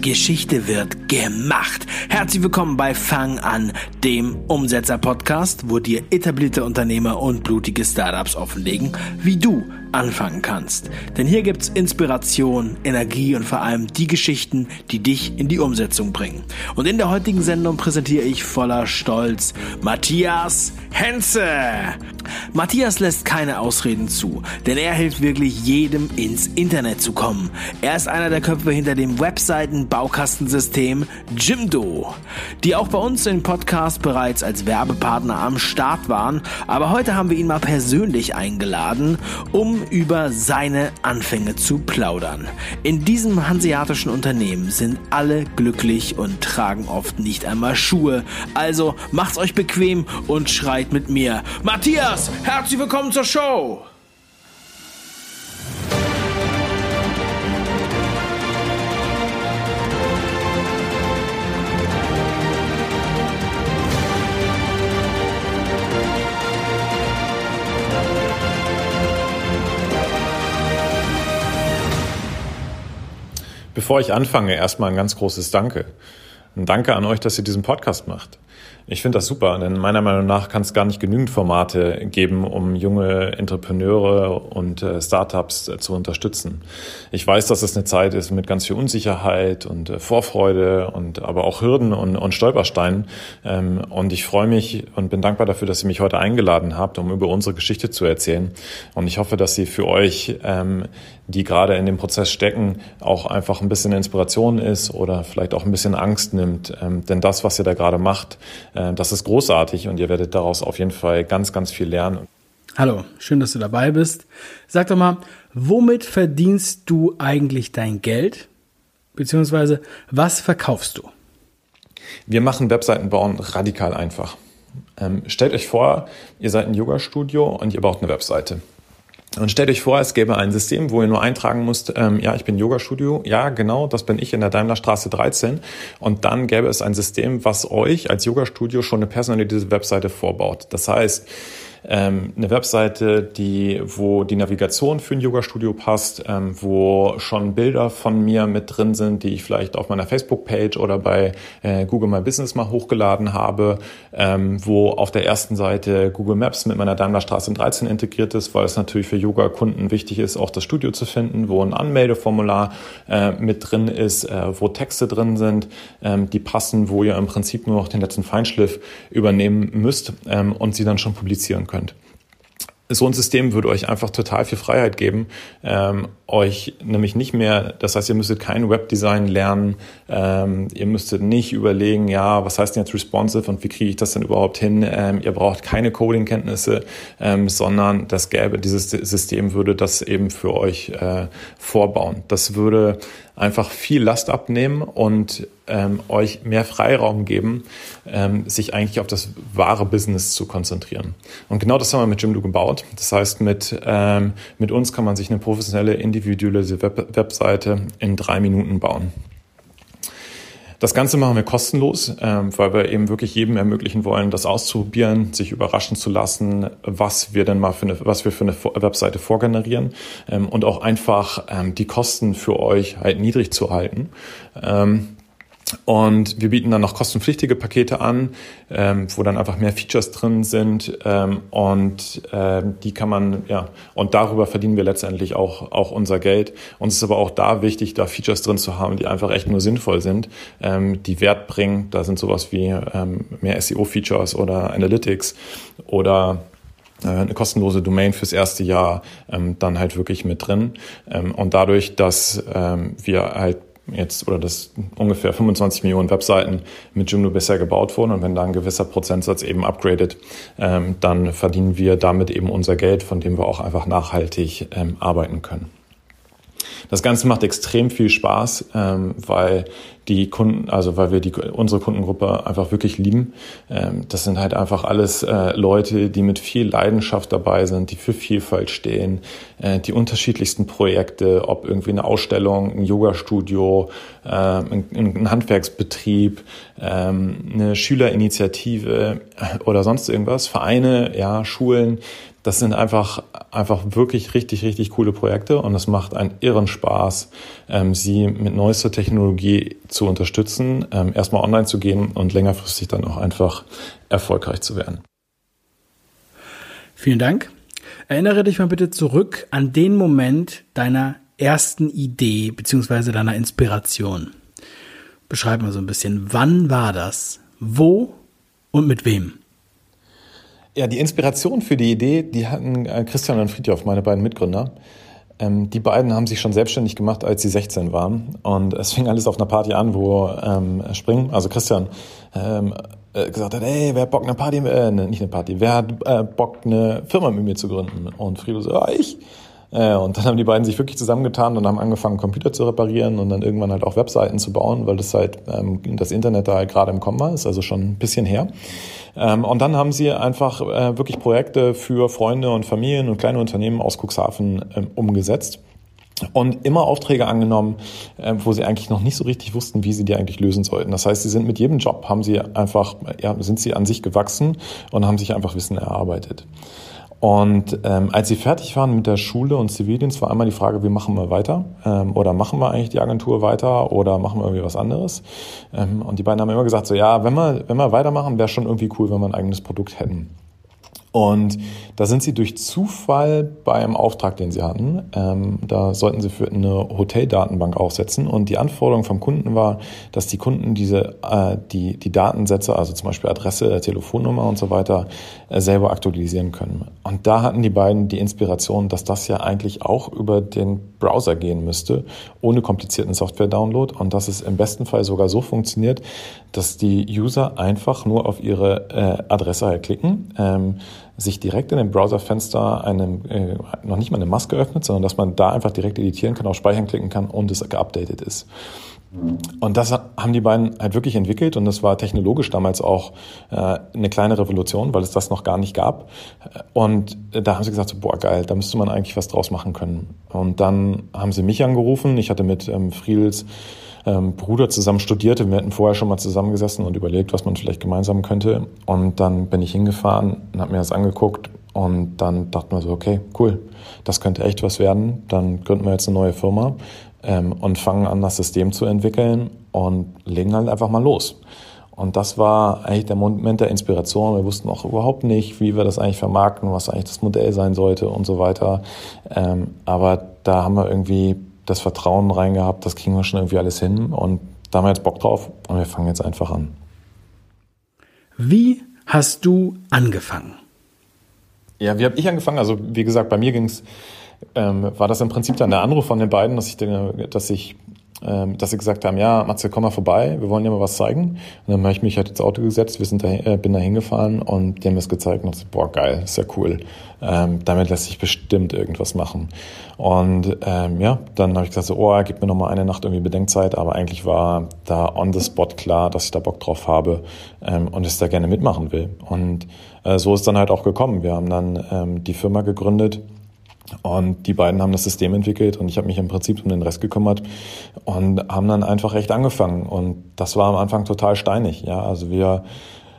Geschichte wird gemacht. Herzlich willkommen bei Fang an, dem Umsetzer-Podcast, wo dir etablierte Unternehmer und blutige Startups offenlegen, wie du anfangen kannst. Denn hier gibt's Inspiration, Energie und vor allem die Geschichten, die dich in die Umsetzung bringen. Und in der heutigen Sendung präsentiere ich voller Stolz Matthias Henze. Matthias lässt keine Ausreden zu, denn er hilft wirklich jedem ins Internet zu kommen. Er ist einer der Köpfe hinter dem Webseiten-Baukastensystem Jimdo, die auch bei uns im Podcast bereits als Werbepartner am Start waren. Aber heute haben wir ihn mal persönlich eingeladen, um über seine Anfänge zu plaudern. In diesem hanseatischen Unternehmen sind alle glücklich und tragen oft nicht einmal Schuhe. Also macht's euch bequem und schreit mit mir. Matthias, herzlich willkommen zur Show! Bevor ich anfange, erstmal ein ganz großes Danke. Ein Danke an euch, dass ihr diesen Podcast macht. Ich finde das super, denn meiner Meinung nach kann es gar nicht genügend Formate geben, um junge Entrepreneure und äh, Startups äh, zu unterstützen. Ich weiß, dass es eine Zeit ist mit ganz viel Unsicherheit und äh, Vorfreude und aber auch Hürden und, und Stolpersteinen. Ähm, und ich freue mich und bin dankbar dafür, dass ihr mich heute eingeladen habt, um über unsere Geschichte zu erzählen. Und ich hoffe, dass sie für euch, ähm, die gerade in dem Prozess stecken, auch einfach ein bisschen Inspiration ist oder vielleicht auch ein bisschen Angst nimmt. Ähm, denn das, was ihr da gerade macht, äh, das ist großartig und ihr werdet daraus auf jeden Fall ganz, ganz viel lernen. Hallo, schön, dass du dabei bist. Sag doch mal, womit verdienst du eigentlich dein Geld? Beziehungsweise, was verkaufst du? Wir machen Webseiten bauen radikal einfach. Ähm, stellt euch vor, ihr seid ein Yoga-Studio und ihr baut eine Webseite. Und stellt euch vor, es gäbe ein System, wo ihr nur eintragen müsst, ähm, ja, ich bin Yoga-Studio, ja, genau, das bin ich in der Daimlerstraße 13. Und dann gäbe es ein System, was euch als Yoga-Studio schon eine personalisierte Webseite vorbaut. Das heißt, ähm, eine Webseite, die, wo die Navigation für ein Yoga-Studio passt, ähm, wo schon Bilder von mir mit drin sind, die ich vielleicht auf meiner Facebook-Page oder bei äh, Google My Business mal hochgeladen habe, ähm, wo auf der ersten Seite Google Maps mit meiner Daimlerstraße 13 integriert ist, weil es natürlich für Yoga-Kunden wichtig ist, auch das Studio zu finden, wo ein Anmeldeformular äh, mit drin ist, äh, wo Texte drin sind, ähm, die passen, wo ihr im Prinzip nur noch den letzten Feinschliff übernehmen müsst ähm, und sie dann schon publizieren könnt. So ein System würde euch einfach total viel Freiheit geben, ähm, euch nämlich nicht mehr, das heißt, ihr müsstet kein Webdesign lernen, ähm, ihr müsstet nicht überlegen, ja, was heißt denn jetzt responsive und wie kriege ich das denn überhaupt hin? Ähm, ihr braucht keine Coding-Kenntnisse, ähm, sondern das gäbe, dieses System würde das eben für euch äh, vorbauen. Das würde einfach viel Last abnehmen und ähm, euch mehr Freiraum geben, ähm, sich eigentlich auf das wahre Business zu konzentrieren. Und genau das haben wir mit Jimdo gebaut. Das heißt, mit, ähm, mit uns kann man sich eine professionelle, individuelle Web Webseite in drei Minuten bauen. Das Ganze machen wir kostenlos, ähm, weil wir eben wirklich jedem ermöglichen wollen, das auszuprobieren, sich überraschen zu lassen, was wir denn mal für eine, was wir für eine Webseite vorgenerieren ähm, und auch einfach ähm, die Kosten für euch halt niedrig zu halten. Und wir bieten dann noch kostenpflichtige Pakete an, ähm, wo dann einfach mehr Features drin sind. Ähm, und ähm, die kann man, ja, und darüber verdienen wir letztendlich auch, auch unser Geld. Uns ist aber auch da wichtig, da Features drin zu haben, die einfach echt nur sinnvoll sind, ähm, die Wert bringen. Da sind sowas wie ähm, mehr SEO-Features oder Analytics oder äh, eine kostenlose Domain fürs erste Jahr ähm, dann halt wirklich mit drin. Ähm, und dadurch, dass ähm, wir halt jetzt oder dass ungefähr 25 Millionen Webseiten mit Joomla bisher gebaut wurden und wenn da ein gewisser Prozentsatz eben upgradet, ähm, dann verdienen wir damit eben unser Geld, von dem wir auch einfach nachhaltig ähm, arbeiten können. Das Ganze macht extrem viel Spaß, ähm, weil die Kunden, also weil wir die, unsere Kundengruppe einfach wirklich lieben. Ähm, das sind halt einfach alles äh, Leute, die mit viel Leidenschaft dabei sind, die für Vielfalt stehen, äh, die unterschiedlichsten Projekte, ob irgendwie eine Ausstellung, ein Yoga-Studio, äh, ein, ein, Handwerksbetrieb, ähm, eine Schülerinitiative oder sonst irgendwas, Vereine, ja, Schulen, das sind einfach, einfach wirklich richtig, richtig coole Projekte und es macht einen irren Spaß, ähm, sie mit neuester Technologie zu unterstützen, ähm, erstmal online zu gehen und längerfristig dann auch einfach erfolgreich zu werden. Vielen Dank. Erinnere dich mal bitte zurück an den Moment deiner ersten Idee beziehungsweise deiner Inspiration. Beschreib mal so ein bisschen, wann war das? Wo und mit wem? Ja, die Inspiration für die Idee, die hatten äh, Christian und Friedhoff, meine beiden Mitgründer. Ähm, die beiden haben sich schon selbstständig gemacht, als sie 16 waren. Und es fing alles auf einer Party an, wo ähm, Spring, also Christian, ähm, äh, gesagt hat, hey, wer hat Bock eine Party, äh, ne, nicht eine Party, wer hat äh, Bock eine Firma mit mir zu gründen? Und Frido so, ja, ich. Äh, und dann haben die beiden sich wirklich zusammengetan und haben angefangen, Computer zu reparieren und dann irgendwann halt auch Webseiten zu bauen, weil das halt ähm, das Internet da halt gerade im Kommen war, ist also schon ein bisschen her. Ähm, und dann haben sie einfach äh, wirklich Projekte für Freunde und Familien und kleine Unternehmen aus Cuxhaven ähm, umgesetzt und immer Aufträge angenommen, äh, wo sie eigentlich noch nicht so richtig wussten, wie sie die eigentlich lösen sollten. Das heißt, sie sind mit jedem Job haben sie einfach, ja, sind sie an sich gewachsen und haben sich einfach Wissen erarbeitet. Und ähm, als sie fertig waren mit der Schule und Zivildienst, war einmal die Frage, wie machen wir weiter? Ähm, oder machen wir eigentlich die Agentur weiter oder machen wir irgendwie was anderes? Ähm, und die beiden haben immer gesagt, so ja, wenn wir, wenn wir weitermachen, wäre schon irgendwie cool, wenn wir ein eigenes Produkt hätten. Und da sind sie durch Zufall bei einem Auftrag, den sie hatten. Ähm, da sollten sie für eine Hoteldatenbank aufsetzen. Und die Anforderung vom Kunden war, dass die Kunden diese, äh, die, die Datensätze, also zum Beispiel Adresse, Telefonnummer und so weiter, äh, selber aktualisieren können. Und da hatten die beiden die Inspiration, dass das ja eigentlich auch über den Browser gehen müsste, ohne komplizierten Software-Download. Und dass es im besten Fall sogar so funktioniert, dass die User einfach nur auf ihre äh, Adresse halt klicken. Ähm, sich direkt in dem Browserfenster eine, äh, noch nicht mal eine Maske öffnet, sondern dass man da einfach direkt editieren kann, auf Speichern klicken kann und es geupdatet ist. Und das haben die beiden halt wirklich entwickelt und das war technologisch damals auch äh, eine kleine Revolution, weil es das noch gar nicht gab. Und da haben sie gesagt, so, boah geil, da müsste man eigentlich was draus machen können. Und dann haben sie mich angerufen. Ich hatte mit ähm, Friedels ähm, Bruder zusammen studierte. Wir hatten vorher schon mal zusammengesessen und überlegt, was man vielleicht gemeinsam könnte. Und dann bin ich hingefahren und habe mir das angeguckt und dann dachten wir so, okay, cool, das könnte echt was werden. Dann gründen wir jetzt eine neue Firma ähm, und fangen an, das System zu entwickeln und legen halt einfach mal los. Und das war eigentlich der Moment der Inspiration. Wir wussten auch überhaupt nicht, wie wir das eigentlich vermarkten, was eigentlich das Modell sein sollte und so weiter. Ähm, aber da haben wir irgendwie das Vertrauen reingehabt, das kriegen wir schon irgendwie alles hin und da haben wir jetzt Bock drauf und wir fangen jetzt einfach an. Wie hast du angefangen? Ja, wie habe ich angefangen? Also wie gesagt, bei mir ging's, ähm, war das im Prinzip dann der Anruf von den beiden, dass ich, dass ich dass sie gesagt haben, ja, Matze, komm mal vorbei, wir wollen dir mal was zeigen. Und dann habe ich mich halt ins Auto gesetzt, wir sind da, äh, bin da hingefahren und die haben es gezeigt und dachte, boah, geil, ist ja cool. Ähm, damit lässt sich bestimmt irgendwas machen. Und ähm, ja, dann habe ich gesagt, so, oh, gib mir noch mal eine Nacht irgendwie Bedenkzeit, aber eigentlich war da on the spot klar, dass ich da Bock drauf habe ähm, und es da gerne mitmachen will. Und äh, so ist dann halt auch gekommen. Wir haben dann ähm, die Firma gegründet, und die beiden haben das System entwickelt und ich habe mich im Prinzip um den Rest gekümmert und haben dann einfach echt angefangen. Und das war am Anfang total steinig. Ja, also wir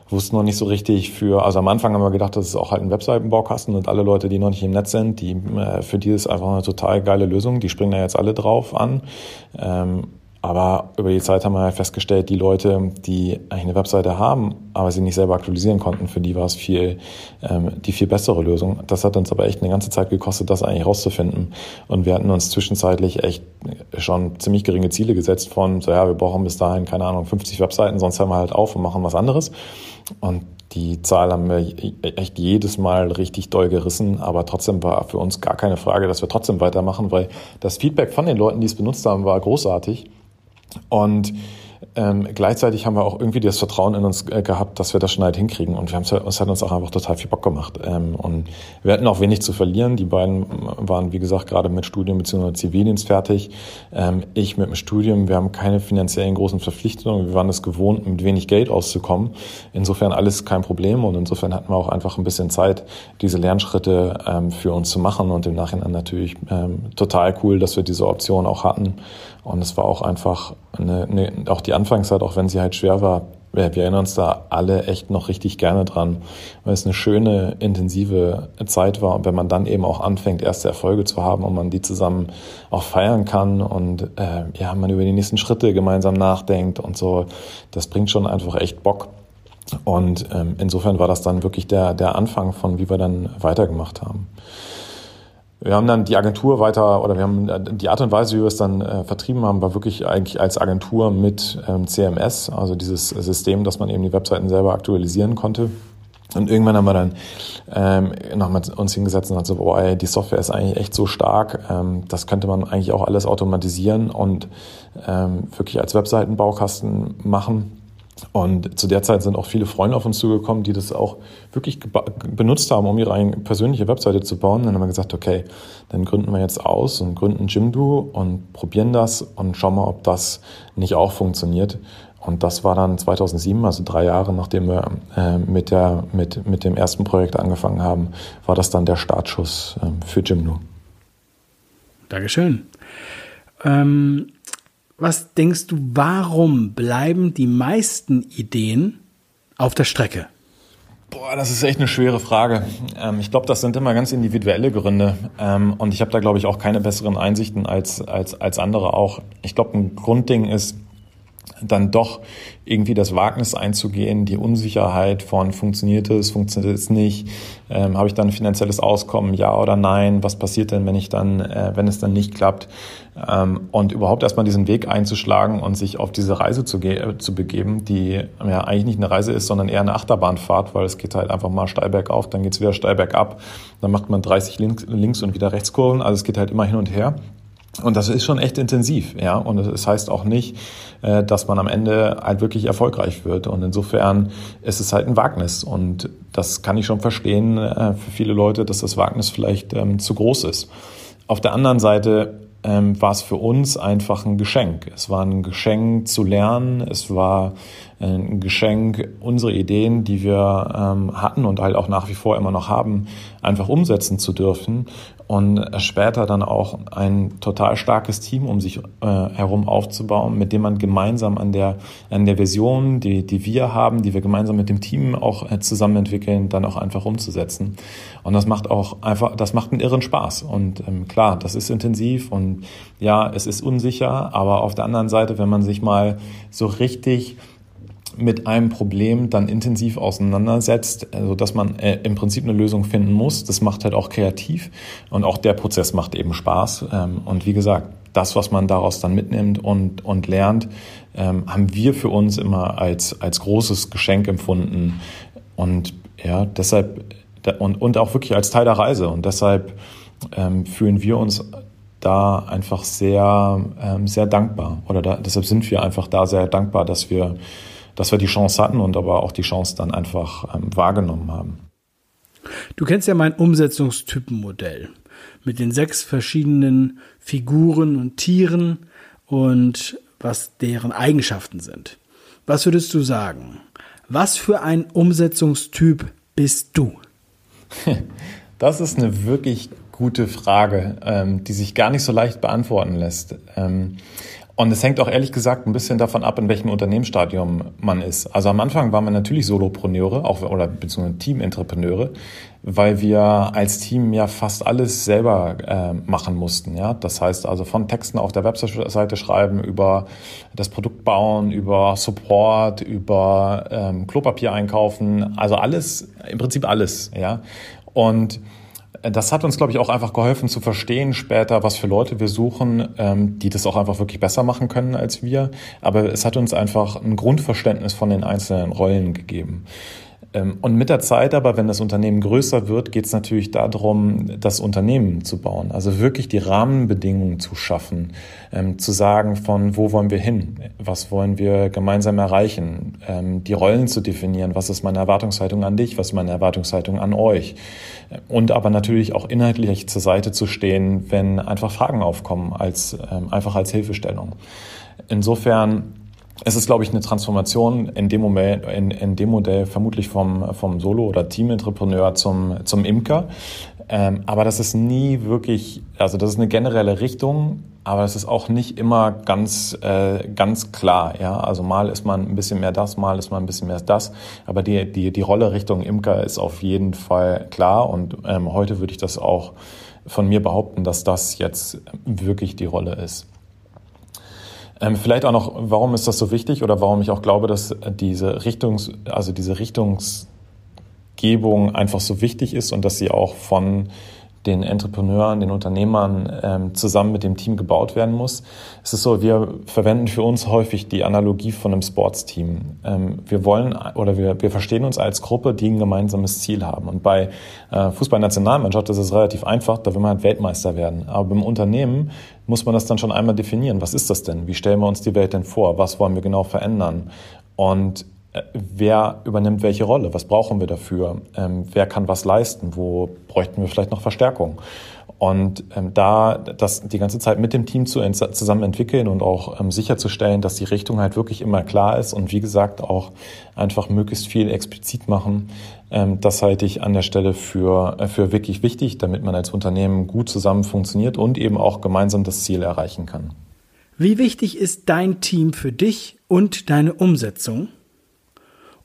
wussten noch nicht so richtig für, also am Anfang haben wir gedacht, das ist auch halt ein Webseitenbaukasten und alle Leute, die noch nicht im Netz sind, die, äh, für die ist einfach eine total geile Lösung. Die springen da jetzt alle drauf an. Ähm, aber über die Zeit haben wir halt festgestellt, die Leute, die eigentlich eine Webseite haben, aber sie nicht selber aktualisieren konnten, für die war es viel, ähm, die viel bessere Lösung. Das hat uns aber echt eine ganze Zeit gekostet, das eigentlich rauszufinden. Und wir hatten uns zwischenzeitlich echt schon ziemlich geringe Ziele gesetzt von, so ja, wir brauchen bis dahin, keine Ahnung, 50 Webseiten, sonst hören wir halt auf und machen was anderes. Und die Zahl haben wir echt jedes Mal richtig doll gerissen, aber trotzdem war für uns gar keine Frage, dass wir trotzdem weitermachen, weil das Feedback von den Leuten, die es benutzt haben, war großartig. Und ähm, gleichzeitig haben wir auch irgendwie das Vertrauen in uns äh, gehabt, dass wir das schon halt hinkriegen. Und wir haben es hat uns auch einfach total viel Bock gemacht. Ähm, und wir hatten auch wenig zu verlieren. Die beiden waren, wie gesagt, gerade mit Studium bzw. Zivildienst fertig. Ähm, ich mit dem Studium. Wir haben keine finanziellen großen Verpflichtungen. Wir waren es gewohnt, mit wenig Geld auszukommen. Insofern alles kein Problem. Und insofern hatten wir auch einfach ein bisschen Zeit, diese Lernschritte ähm, für uns zu machen. Und im Nachhinein natürlich ähm, total cool, dass wir diese Option auch hatten. Und es war auch einfach eine, eine, auch die Anfangszeit, auch wenn sie halt schwer war, wir, erinnern uns da alle echt noch richtig gerne dran, weil es eine schöne, intensive Zeit war. Und wenn man dann eben auch anfängt, erste Erfolge zu haben und man die zusammen auch feiern kann und äh, ja, man über die nächsten Schritte gemeinsam nachdenkt und so, das bringt schon einfach echt Bock. Und ähm, insofern war das dann wirklich der, der Anfang von, wie wir dann weitergemacht haben. Wir haben dann die Agentur weiter, oder wir haben äh, die Art und Weise, wie wir es dann äh, vertrieben haben, war wirklich eigentlich als Agentur mit ähm, CMS, also dieses System, dass man eben die Webseiten selber aktualisieren konnte. Und irgendwann haben wir dann ähm, nochmal uns hingesetzt und gesagt so, ey, die Software ist eigentlich echt so stark, ähm, das könnte man eigentlich auch alles automatisieren und ähm, wirklich als Webseitenbaukasten machen. Und zu der Zeit sind auch viele Freunde auf uns zugekommen, die das auch wirklich benutzt haben, um ihre eigene persönliche Webseite zu bauen. Dann haben wir gesagt, okay, dann gründen wir jetzt aus und gründen Jimdo und probieren das und schauen mal, ob das nicht auch funktioniert. Und das war dann 2007, also drei Jahre nachdem wir äh, mit, der, mit, mit dem ersten Projekt angefangen haben, war das dann der Startschuss äh, für Jimdo. Dankeschön. Ähm was denkst du, warum bleiben die meisten Ideen auf der Strecke? Boah, das ist echt eine schwere Frage. Ähm, ich glaube, das sind immer ganz individuelle Gründe. Ähm, und ich habe da, glaube ich, auch keine besseren Einsichten als, als, als andere auch. Ich glaube, ein Grundding ist, dann doch irgendwie das Wagnis einzugehen, die Unsicherheit von funktioniert es, funktioniert es nicht, ähm, habe ich dann ein finanzielles Auskommen, ja oder nein, was passiert denn, wenn ich dann, äh, wenn es dann nicht klappt ähm, und überhaupt erstmal diesen Weg einzuschlagen und sich auf diese Reise zu, äh, zu begeben, die ja eigentlich nicht eine Reise ist, sondern eher eine Achterbahnfahrt, weil es geht halt einfach mal steil bergauf, dann geht's wieder steil bergab, dann macht man 30 links, links und wieder Rechtskurven, also es geht halt immer hin und her. Und das ist schon echt intensiv, ja. Und das heißt auch nicht, äh, dass man am Ende halt wirklich erfolgreich wird. Und insofern ist es halt ein Wagnis. Und das kann ich schon verstehen äh, für viele Leute, dass das Wagnis vielleicht ähm, zu groß ist. Auf der anderen Seite ähm, war es für uns einfach ein Geschenk. Es war ein Geschenk zu lernen. Es war ein Geschenk, unsere Ideen, die wir ähm, hatten und halt auch nach wie vor immer noch haben, einfach umsetzen zu dürfen und später dann auch ein total starkes Team um sich äh, herum aufzubauen, mit dem man gemeinsam an der, an der Vision, die, die wir haben, die wir gemeinsam mit dem Team auch äh, zusammen entwickeln, dann auch einfach umzusetzen. Und das macht auch einfach, das macht einen irren Spaß. Und ähm, klar, das ist intensiv und ja, es ist unsicher, aber auf der anderen Seite, wenn man sich mal so richtig mit einem Problem dann intensiv auseinandersetzt, also dass man äh, im Prinzip eine Lösung finden muss. Das macht halt auch kreativ und auch der Prozess macht eben Spaß. Ähm, und wie gesagt, das, was man daraus dann mitnimmt und, und lernt, ähm, haben wir für uns immer als, als großes Geschenk empfunden. Und ja, deshalb, und, und auch wirklich als Teil der Reise. Und deshalb ähm, fühlen wir uns da einfach sehr, ähm, sehr dankbar. Oder da, deshalb sind wir einfach da sehr dankbar, dass wir dass wir die Chance hatten und aber auch die Chance dann einfach ähm, wahrgenommen haben. Du kennst ja mein Umsetzungstypenmodell mit den sechs verschiedenen Figuren und Tieren und was deren Eigenschaften sind. Was würdest du sagen? Was für ein Umsetzungstyp bist du? Das ist eine wirklich gute Frage, ähm, die sich gar nicht so leicht beantworten lässt. Ähm, und es hängt auch ehrlich gesagt ein bisschen davon ab, in welchem Unternehmensstadium man ist. Also am Anfang waren wir natürlich Solopreneure, auch oder beziehungsweise Teamentrepreneure, weil wir als Team ja fast alles selber äh, machen mussten. Ja, das heißt also von Texten auf der Webseite schreiben, über das Produkt bauen, über Support, über ähm, Klopapier einkaufen, also alles, im Prinzip alles. Ja, und das hat uns, glaube ich, auch einfach geholfen zu verstehen später, was für Leute wir suchen, ähm, die das auch einfach wirklich besser machen können als wir. Aber es hat uns einfach ein Grundverständnis von den einzelnen Rollen gegeben. Ähm, und mit der Zeit aber, wenn das Unternehmen größer wird, geht es natürlich darum, das Unternehmen zu bauen. Also wirklich die Rahmenbedingungen zu schaffen, ähm, zu sagen, von wo wollen wir hin, was wollen wir gemeinsam erreichen, ähm, die Rollen zu definieren, was ist meine Erwartungshaltung an dich, was ist meine Erwartungshaltung an euch. Und aber natürlich auch inhaltlich zur Seite zu stehen, wenn einfach Fragen aufkommen, als, einfach als Hilfestellung. Insofern es ist, glaube ich, eine Transformation in dem, Moment, in, in dem Modell vermutlich vom, vom Solo- oder Team-Entrepreneur zum, zum Imker. Ähm, aber das ist nie wirklich, also das ist eine generelle Richtung, aber es ist auch nicht immer ganz, äh, ganz klar. Ja? Also mal ist man ein bisschen mehr das, mal ist man ein bisschen mehr das. Aber die, die, die Rolle Richtung Imker ist auf jeden Fall klar und ähm, heute würde ich das auch von mir behaupten, dass das jetzt wirklich die Rolle ist. Ähm, vielleicht auch noch, warum ist das so wichtig oder warum ich auch glaube, dass diese Richtungs, also diese Richtungsgebung einfach so wichtig ist und dass sie auch von den Entrepreneuren, den Unternehmern ähm, zusammen mit dem Team gebaut werden muss. Es ist so, wir verwenden für uns häufig die Analogie von einem Sportsteam. Ähm, wir wollen oder wir, wir verstehen uns als Gruppe, die ein gemeinsames Ziel haben. Und bei äh, Fußballnationalmannschaft ist es relativ einfach, da will man halt Weltmeister werden. Aber beim Unternehmen muss man das dann schon einmal definieren. Was ist das denn? Wie stellen wir uns die Welt denn vor? Was wollen wir genau verändern? Und wer übernimmt welche Rolle, was brauchen wir dafür, ähm, wer kann was leisten, wo bräuchten wir vielleicht noch Verstärkung. Und ähm, da das die ganze Zeit mit dem Team zu, zusammen entwickeln und auch ähm, sicherzustellen, dass die Richtung halt wirklich immer klar ist und wie gesagt auch einfach möglichst viel explizit machen, ähm, das halte ich an der Stelle für, äh, für wirklich wichtig, damit man als Unternehmen gut zusammen funktioniert und eben auch gemeinsam das Ziel erreichen kann. Wie wichtig ist dein Team für dich und deine Umsetzung?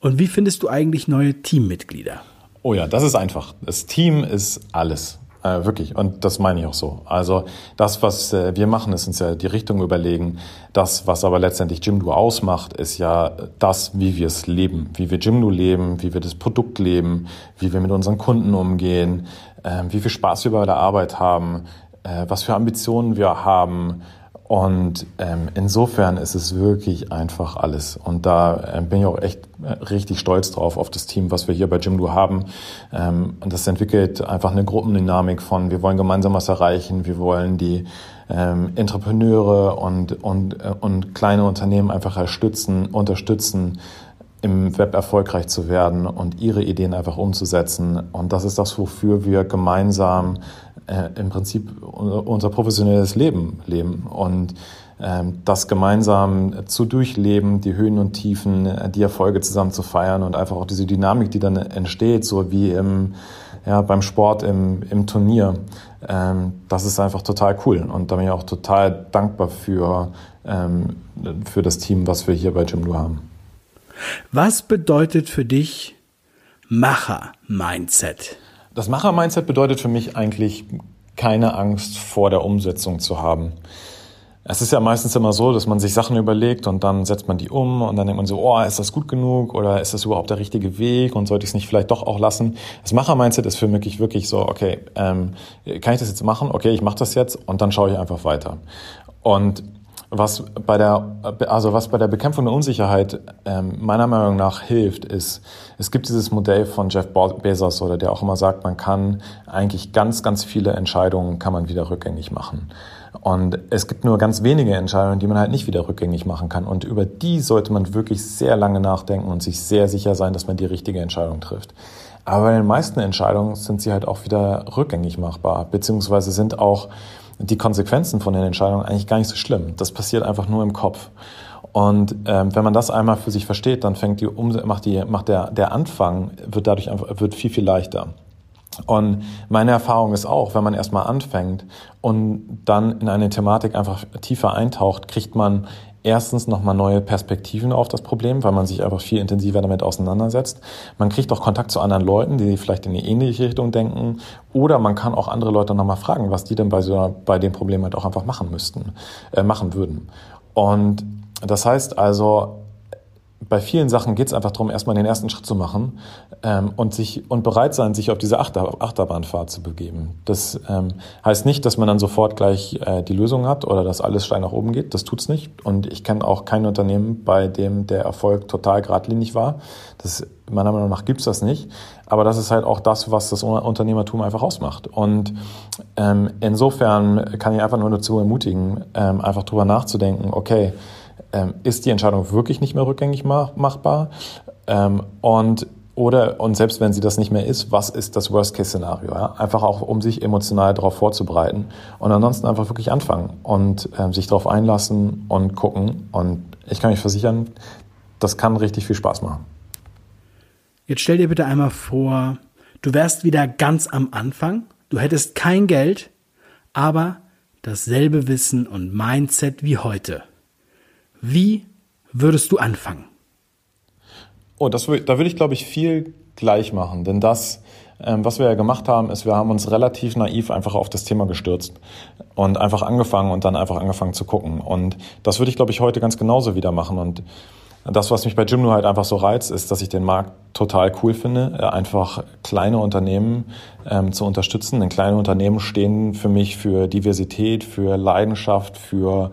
Und wie findest du eigentlich neue Teammitglieder? Oh ja, das ist einfach. Das Team ist alles. Äh, wirklich. Und das meine ich auch so. Also das, was äh, wir machen, ist uns ja die Richtung überlegen. Das, was aber letztendlich Jimdo ausmacht, ist ja das, wie wir es leben. Wie wir Jimdo leben, wie wir das Produkt leben, wie wir mit unseren Kunden umgehen, äh, wie viel Spaß wir bei der Arbeit haben, äh, was für Ambitionen wir haben, und ähm, insofern ist es wirklich einfach alles. Und da äh, bin ich auch echt äh, richtig stolz drauf, auf das Team, was wir hier bei Jimdo haben. Ähm, und das entwickelt einfach eine Gruppendynamik von, wir wollen gemeinsam was erreichen, wir wollen die ähm, Entrepreneure und, und, äh, und kleine Unternehmen einfach unterstützen, unterstützen, im Web erfolgreich zu werden und ihre Ideen einfach umzusetzen. Und das ist das, wofür wir gemeinsam äh, im Prinzip unser professionelles Leben leben. Und ähm, das gemeinsam zu durchleben, die Höhen und Tiefen, äh, die Erfolge zusammen zu feiern und einfach auch diese Dynamik, die dann entsteht, so wie im, ja, beim Sport im, im Turnier, ähm, das ist einfach total cool. Und da bin ich auch total dankbar für, ähm, für das Team, was wir hier bei Jimdo haben. Was bedeutet für dich Macher-Mindset? Das Macher-Mindset bedeutet für mich eigentlich keine Angst vor der Umsetzung zu haben. Es ist ja meistens immer so, dass man sich Sachen überlegt und dann setzt man die um und dann denkt man so, oh, ist das gut genug oder ist das überhaupt der richtige Weg und sollte ich es nicht vielleicht doch auch lassen? Das Macher-Mindset ist für mich wirklich so, okay, ähm, kann ich das jetzt machen? Okay, ich mache das jetzt und dann schaue ich einfach weiter. Und was bei der, also was bei der Bekämpfung der Unsicherheit ähm, meiner Meinung nach hilft, ist, es gibt dieses Modell von Jeff Bezos oder der auch immer sagt, man kann eigentlich ganz, ganz viele Entscheidungen kann man wieder rückgängig machen. Und es gibt nur ganz wenige Entscheidungen, die man halt nicht wieder rückgängig machen kann. Und über die sollte man wirklich sehr lange nachdenken und sich sehr sicher sein, dass man die richtige Entscheidung trifft. Aber bei den meisten Entscheidungen sind sie halt auch wieder rückgängig machbar, beziehungsweise sind auch die Konsequenzen von den Entscheidungen eigentlich gar nicht so schlimm. Das passiert einfach nur im Kopf. Und ähm, wenn man das einmal für sich versteht, dann fängt die macht die macht der der Anfang wird dadurch einfach, wird viel viel leichter. Und meine Erfahrung ist auch, wenn man erstmal anfängt und dann in eine Thematik einfach tiefer eintaucht, kriegt man erstens nochmal neue Perspektiven auf das Problem, weil man sich einfach viel intensiver damit auseinandersetzt. Man kriegt auch Kontakt zu anderen Leuten, die vielleicht in die ähnliche Richtung denken. Oder man kann auch andere Leute nochmal fragen, was die denn bei, so, bei dem Problem halt auch einfach machen müssten, äh, machen würden. Und das heißt also, bei vielen Sachen geht es einfach darum, erstmal den ersten Schritt zu machen ähm, und sich und bereit sein, sich auf diese Achter, Achterbahnfahrt zu begeben. Das ähm, heißt nicht, dass man dann sofort gleich äh, die Lösung hat oder dass alles steil nach oben geht. Das tut's nicht. Und ich kenne auch kein Unternehmen, bei dem der Erfolg total geradlinig war. Das meiner Meinung nach gibt's das nicht. Aber das ist halt auch das, was das Unternehmertum einfach ausmacht. Und ähm, insofern kann ich einfach nur dazu ermutigen, ähm, einfach drüber nachzudenken. Okay ähm, ist die Entscheidung wirklich nicht mehr rückgängig machbar? Ähm, und oder, und selbst wenn sie das nicht mehr ist, was ist das Worst-Case-Szenario? Ja? Einfach auch, um sich emotional darauf vorzubereiten. Und ansonsten einfach wirklich anfangen und ähm, sich darauf einlassen und gucken. Und ich kann mich versichern, das kann richtig viel Spaß machen. Jetzt stell dir bitte einmal vor, du wärst wieder ganz am Anfang, du hättest kein Geld, aber dasselbe Wissen und Mindset wie heute. Wie würdest du anfangen? Oh, das, da würde ich, glaube ich, viel gleich machen. Denn das, ähm, was wir ja gemacht haben, ist, wir haben uns relativ naiv einfach auf das Thema gestürzt und einfach angefangen und dann einfach angefangen zu gucken. Und das würde ich, glaube ich, heute ganz genauso wieder machen. Und das, was mich bei Jimdo halt einfach so reizt, ist, dass ich den Markt total cool finde, äh, einfach kleine Unternehmen ähm, zu unterstützen. Denn kleine Unternehmen stehen für mich für Diversität, für Leidenschaft, für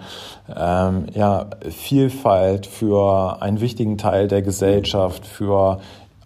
ähm, ja, Vielfalt, für einen wichtigen Teil der Gesellschaft, für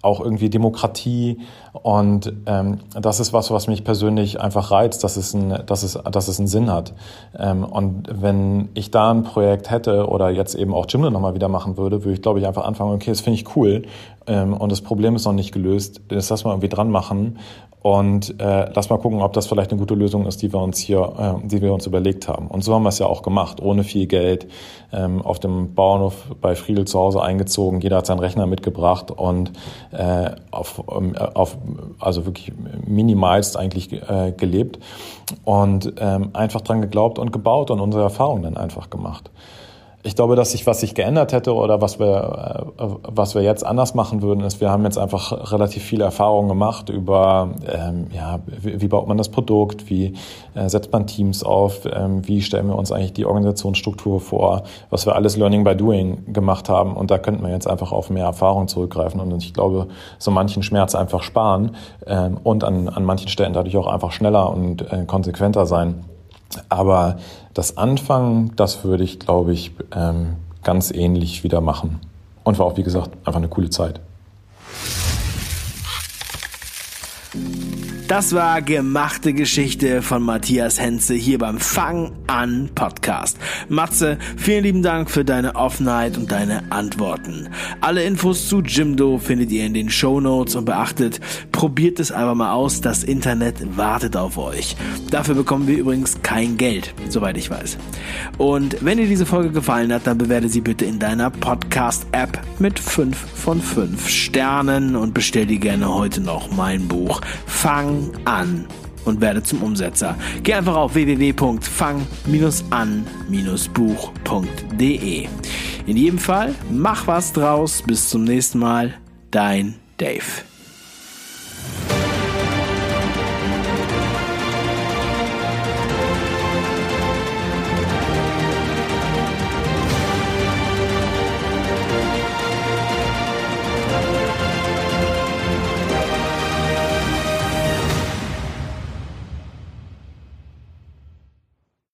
auch irgendwie Demokratie. Und ähm, das ist was, was mich persönlich einfach reizt, dass es, ein, dass es, dass es einen Sinn hat. Ähm, und wenn ich da ein Projekt hätte oder jetzt eben auch Jimdo nochmal wieder machen würde, würde ich, glaube ich, einfach anfangen, okay, das finde ich cool ähm, und das Problem ist noch nicht gelöst, das lass mal irgendwie dran machen und äh, lass mal gucken, ob das vielleicht eine gute Lösung ist, die wir uns hier, äh, die wir uns überlegt haben. Und so haben wir es ja auch gemacht, ohne viel Geld, ähm, auf dem Bauernhof bei Friedel zu Hause eingezogen. Jeder hat seinen Rechner mitgebracht und äh, auf, ähm, auf also wirklich minimalst eigentlich äh, gelebt und ähm, einfach dran geglaubt und gebaut und unsere Erfahrungen dann einfach gemacht ich glaube, dass sich was sich geändert hätte oder was wir, äh, was wir jetzt anders machen würden, ist, wir haben jetzt einfach relativ viele Erfahrungen gemacht über, ähm, ja, wie, wie, baut man das Produkt, wie äh, setzt man Teams auf, ähm, wie stellen wir uns eigentlich die Organisationsstruktur vor, was wir alles Learning by Doing gemacht haben. Und da könnten wir jetzt einfach auf mehr Erfahrung zurückgreifen und ich glaube, so manchen Schmerz einfach sparen ähm, und an, an manchen Stellen dadurch auch einfach schneller und äh, konsequenter sein. Aber das Anfangen, das würde ich, glaube ich, ähm, ganz ähnlich wieder machen. Und war auch, wie gesagt, einfach eine coole Zeit. Das war gemachte Geschichte von Matthias Henze hier beim Fang an Podcast. Matze, vielen lieben Dank für deine Offenheit und deine Antworten. Alle Infos zu Jimdo findet ihr in den Show Notes und beachtet, probiert es einfach mal aus. Das Internet wartet auf euch. Dafür bekommen wir übrigens kein Geld, soweit ich weiß. Und wenn dir diese Folge gefallen hat, dann bewerte sie bitte in deiner Podcast-App mit 5 von 5 Sternen und bestell dir gerne heute noch mein Buch Fang an und werde zum Umsetzer. Geh einfach auf www.fang-an-buch.de. In jedem Fall, mach was draus. Bis zum nächsten Mal. Dein Dave.